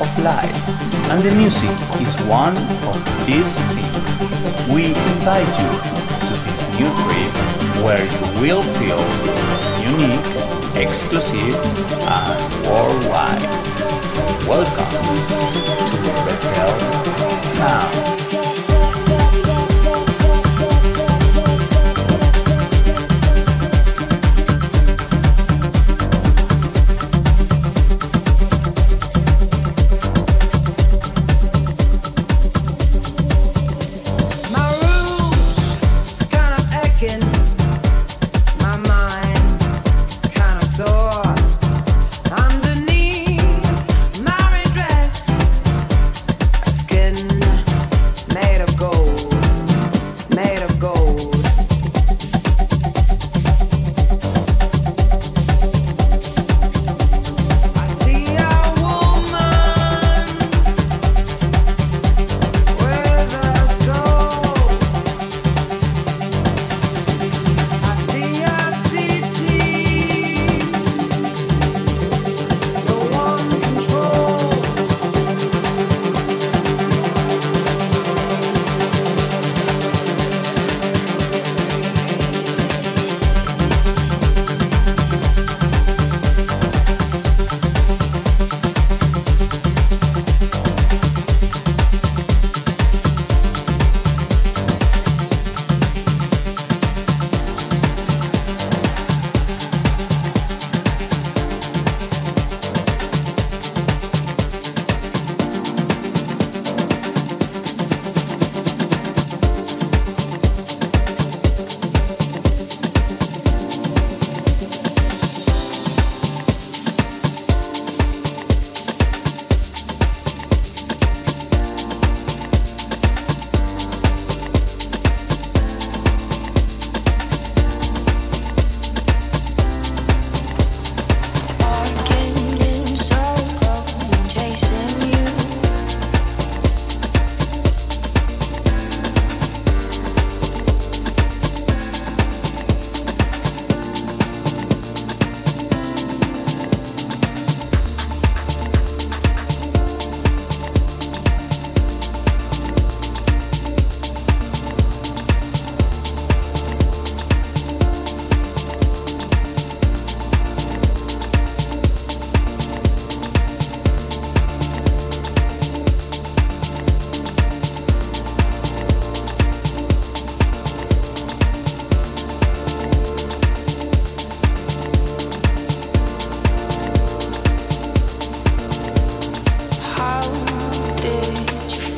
of life, and the music is one of these things. We invite you to this new trip where you will feel unique, exclusive, and worldwide. Welcome to Bethel sound.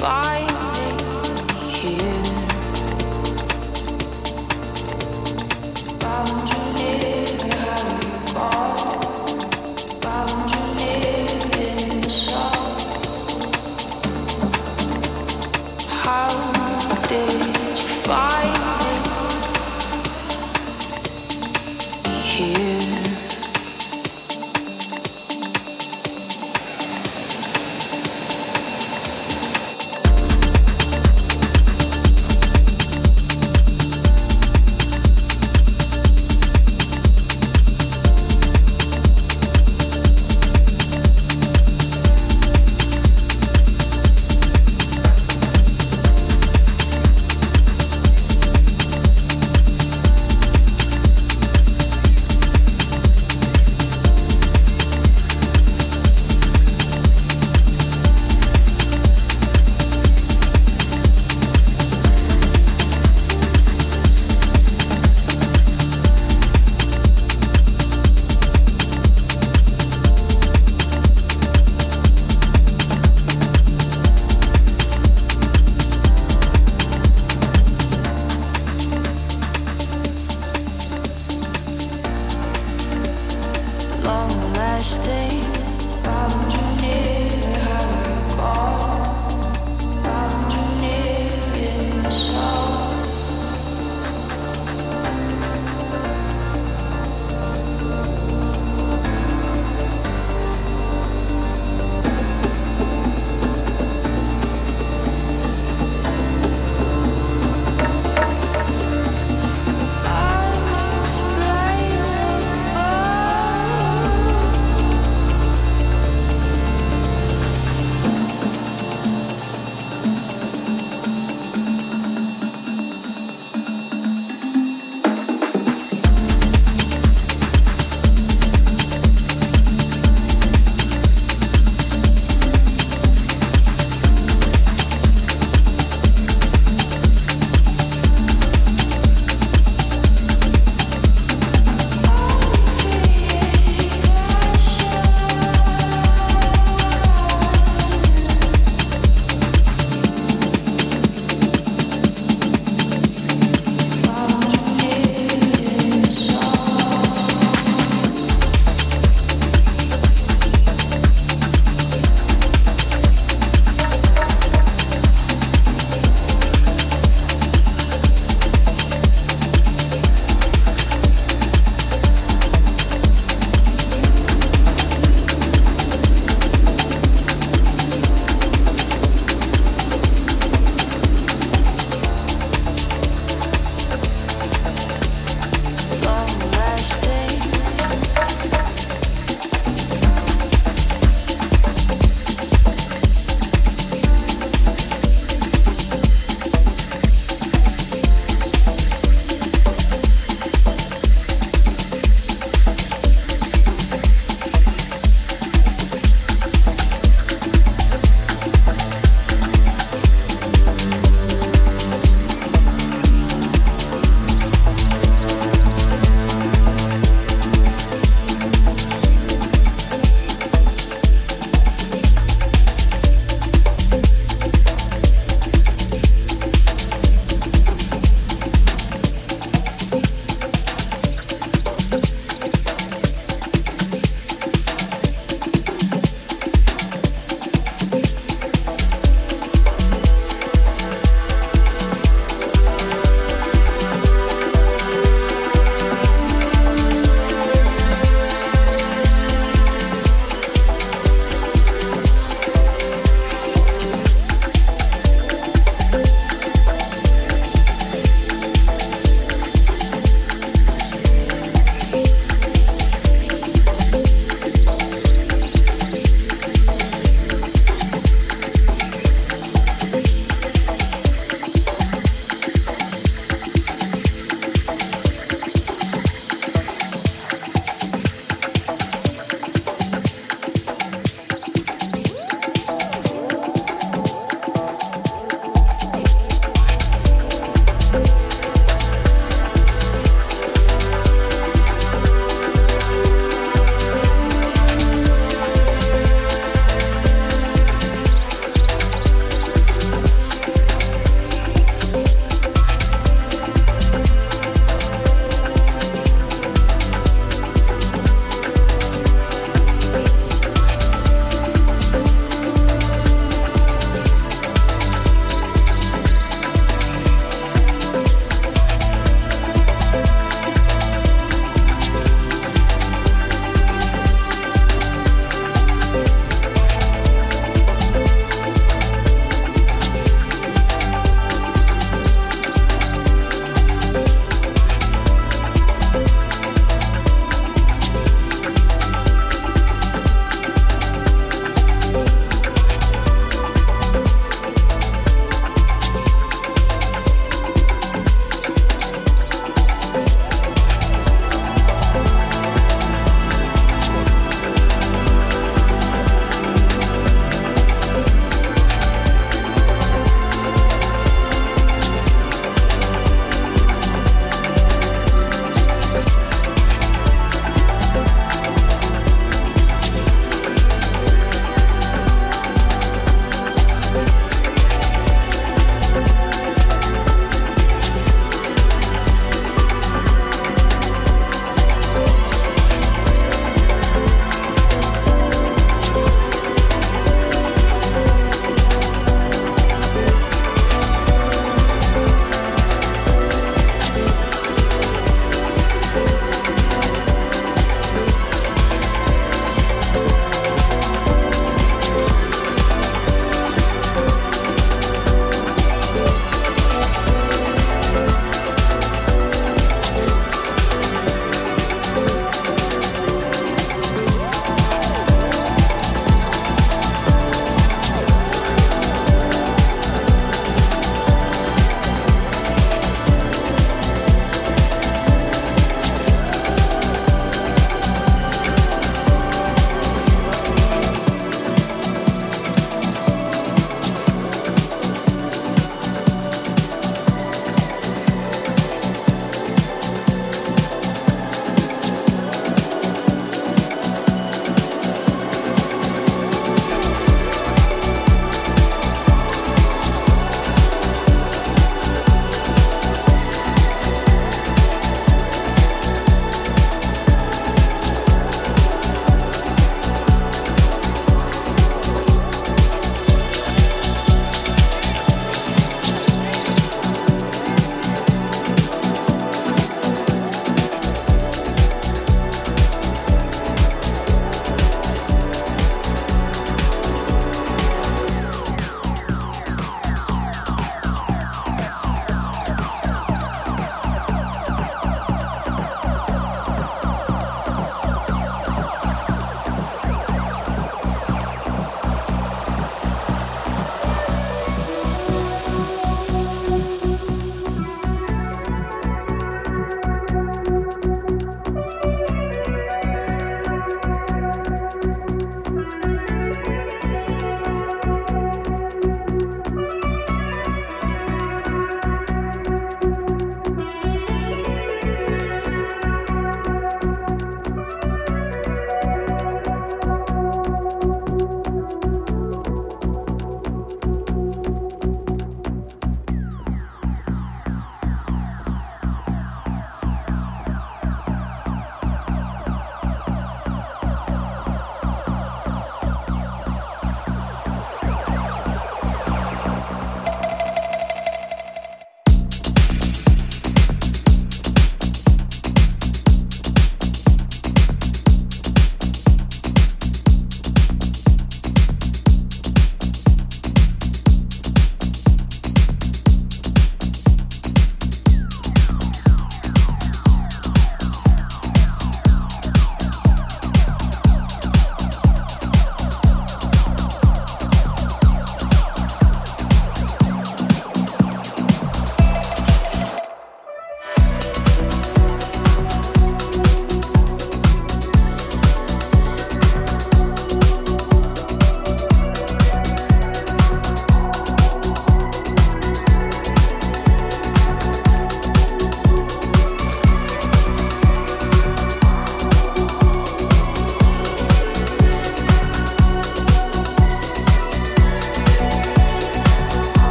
fire.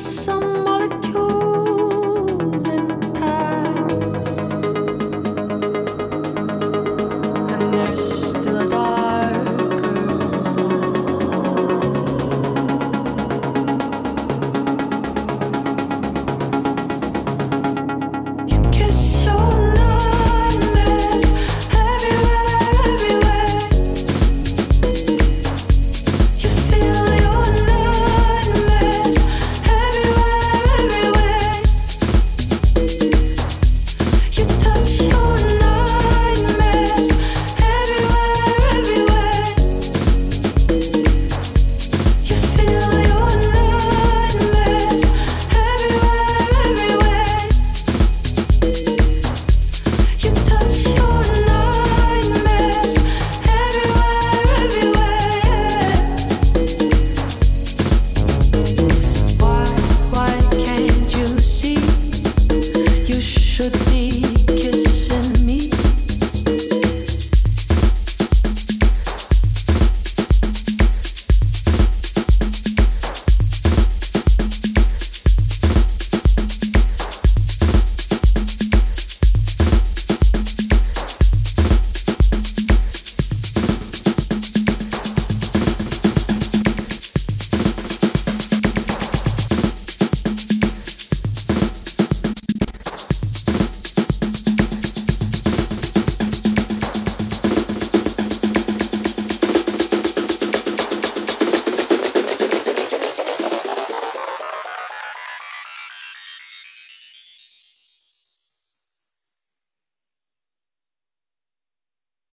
so